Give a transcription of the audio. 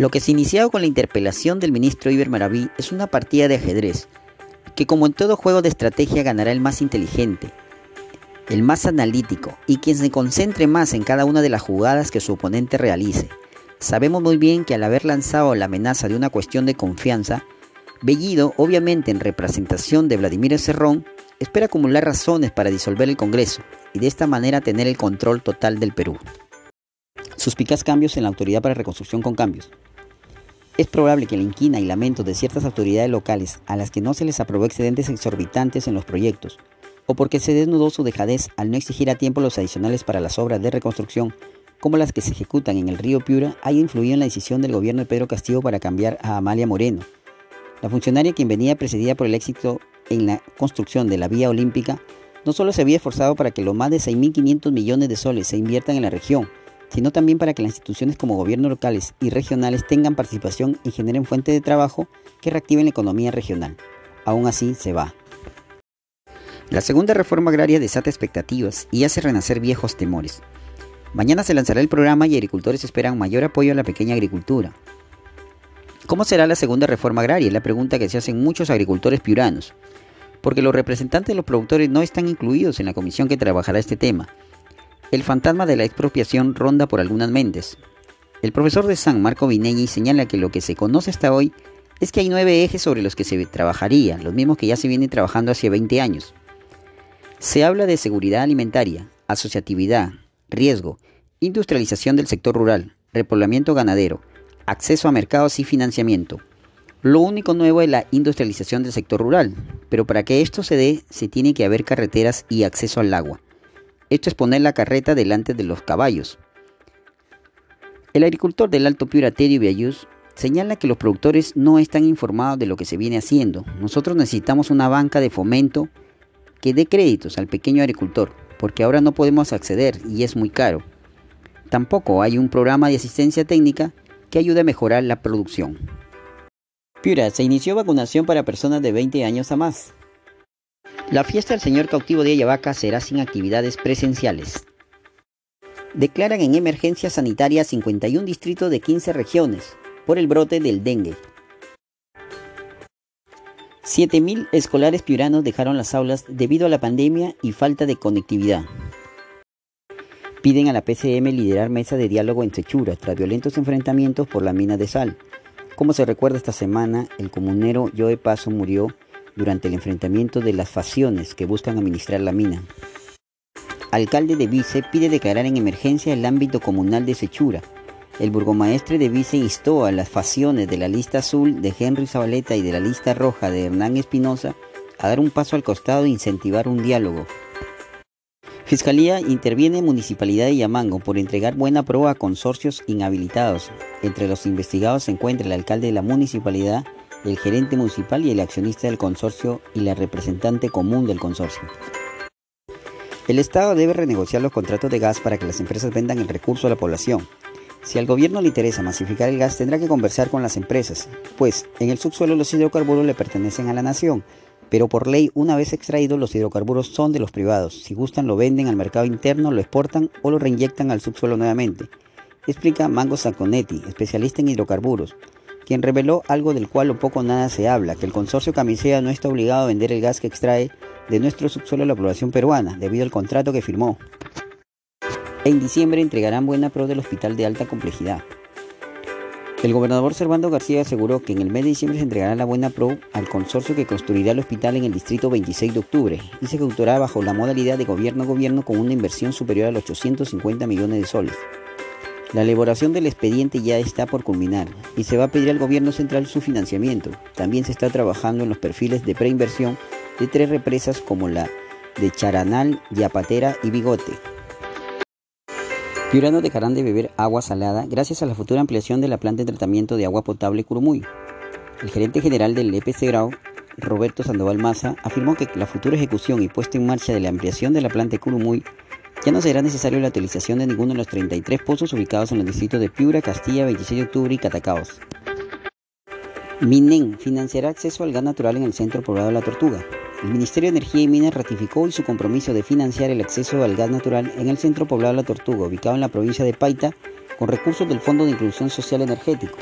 Lo que se inició con la interpelación del ministro Iber Maraví es una partida de ajedrez, que como en todo juego de estrategia ganará el más inteligente, el más analítico y quien se concentre más en cada una de las jugadas que su oponente realice. Sabemos muy bien que al haber lanzado la amenaza de una cuestión de confianza, Bellido, obviamente en representación de Vladimir Cerrón, espera acumular razones para disolver el Congreso y de esta manera tener el control total del Perú. Suspicaz cambios en la Autoridad para Reconstrucción con Cambios. Es probable que la inquina y lamento de ciertas autoridades locales a las que no se les aprobó excedentes exorbitantes en los proyectos, o porque se desnudó su dejadez al no exigir a tiempo los adicionales para las obras de reconstrucción, como las que se ejecutan en el río Piura, haya influido en la decisión del gobierno de Pedro Castillo para cambiar a Amalia Moreno, la funcionaria quien venía precedida por el éxito en la construcción de la vía olímpica, no solo se había esforzado para que los más de 6.500 millones de soles se inviertan en la región, sino también para que las instituciones como gobiernos locales y regionales tengan participación y generen fuentes de trabajo que reactiven la economía regional. Aún así, se va. La segunda reforma agraria desata expectativas y hace renacer viejos temores. Mañana se lanzará el programa y agricultores esperan mayor apoyo a la pequeña agricultura. ¿Cómo será la segunda reforma agraria? Es la pregunta que se hacen muchos agricultores piuranos, porque los representantes de los productores no están incluidos en la comisión que trabajará este tema el fantasma de la expropiación ronda por algunas mentes. El profesor de San Marco Vinegui señala que lo que se conoce hasta hoy es que hay nueve ejes sobre los que se trabajaría, los mismos que ya se vienen trabajando hace 20 años. Se habla de seguridad alimentaria, asociatividad, riesgo, industrialización del sector rural, repoblamiento ganadero, acceso a mercados y financiamiento. Lo único nuevo es la industrialización del sector rural, pero para que esto se dé se tiene que haber carreteras y acceso al agua. Esto es poner la carreta delante de los caballos. El agricultor del Alto Piura, Terio Viayús, señala que los productores no están informados de lo que se viene haciendo. Nosotros necesitamos una banca de fomento que dé créditos al pequeño agricultor, porque ahora no podemos acceder y es muy caro. Tampoco hay un programa de asistencia técnica que ayude a mejorar la producción. Piura, se inició vacunación para personas de 20 años a más. La fiesta del Señor Cautivo de Ayabaca será sin actividades presenciales. Declaran en emergencia sanitaria 51 distritos de 15 regiones por el brote del dengue. 7.000 escolares piuranos dejaron las aulas debido a la pandemia y falta de conectividad. Piden a la PCM liderar mesa de diálogo en Sechura tras violentos enfrentamientos por la mina de sal. Como se recuerda esta semana, el comunero Joe Paso murió durante el enfrentamiento de las facciones que buscan administrar la mina. Alcalde de Vice pide declarar en emergencia el ámbito comunal de Sechura. El burgomaestre de Vice instó a las facciones de la lista azul de Henry Zabaleta y de la lista roja de Hernán Espinosa a dar un paso al costado e incentivar un diálogo. Fiscalía interviene en Municipalidad de Yamango por entregar buena prueba a consorcios inhabilitados. Entre los investigados se encuentra el alcalde de la municipalidad el gerente municipal y el accionista del consorcio y la representante común del consorcio. El Estado debe renegociar los contratos de gas para que las empresas vendan el recurso a la población. Si al gobierno le interesa masificar el gas, tendrá que conversar con las empresas, pues en el subsuelo los hidrocarburos le pertenecen a la nación, pero por ley, una vez extraídos, los hidrocarburos son de los privados. Si gustan, lo venden al mercado interno, lo exportan o lo reinyectan al subsuelo nuevamente. Explica Mango Saconetti, especialista en hidrocarburos quien reveló algo del cual o poco nada se habla, que el consorcio Camisea no está obligado a vender el gas que extrae de nuestro subsuelo a la población peruana, debido al contrato que firmó. En diciembre entregarán buena pro del hospital de alta complejidad. El gobernador Servando García aseguró que en el mes de diciembre se entregará la buena pro al consorcio que construirá el hospital en el distrito 26 de octubre y se ejecutará bajo la modalidad de gobierno gobierno con una inversión superior a los 850 millones de soles. La elaboración del expediente ya está por culminar y se va a pedir al gobierno central su financiamiento. También se está trabajando en los perfiles de preinversión de tres represas como la de Charanal, Yapatera y Bigote. Piuranos dejarán de beber agua salada gracias a la futura ampliación de la planta de tratamiento de agua potable Curumuy. El gerente general del EPC Grau, Roberto Sandoval Maza, afirmó que la futura ejecución y puesta en marcha de la ampliación de la planta de Curumuy ya no será necesario la utilización de ninguno de los 33 pozos ubicados en los distritos de Piura, Castilla, 26 de octubre y Catacaos. Minen financiará acceso al gas natural en el centro poblado de La Tortuga. El Ministerio de Energía y Minas ratificó hoy su compromiso de financiar el acceso al gas natural en el centro poblado de La Tortuga, ubicado en la provincia de Paita, con recursos del Fondo de Inclusión Social Energético.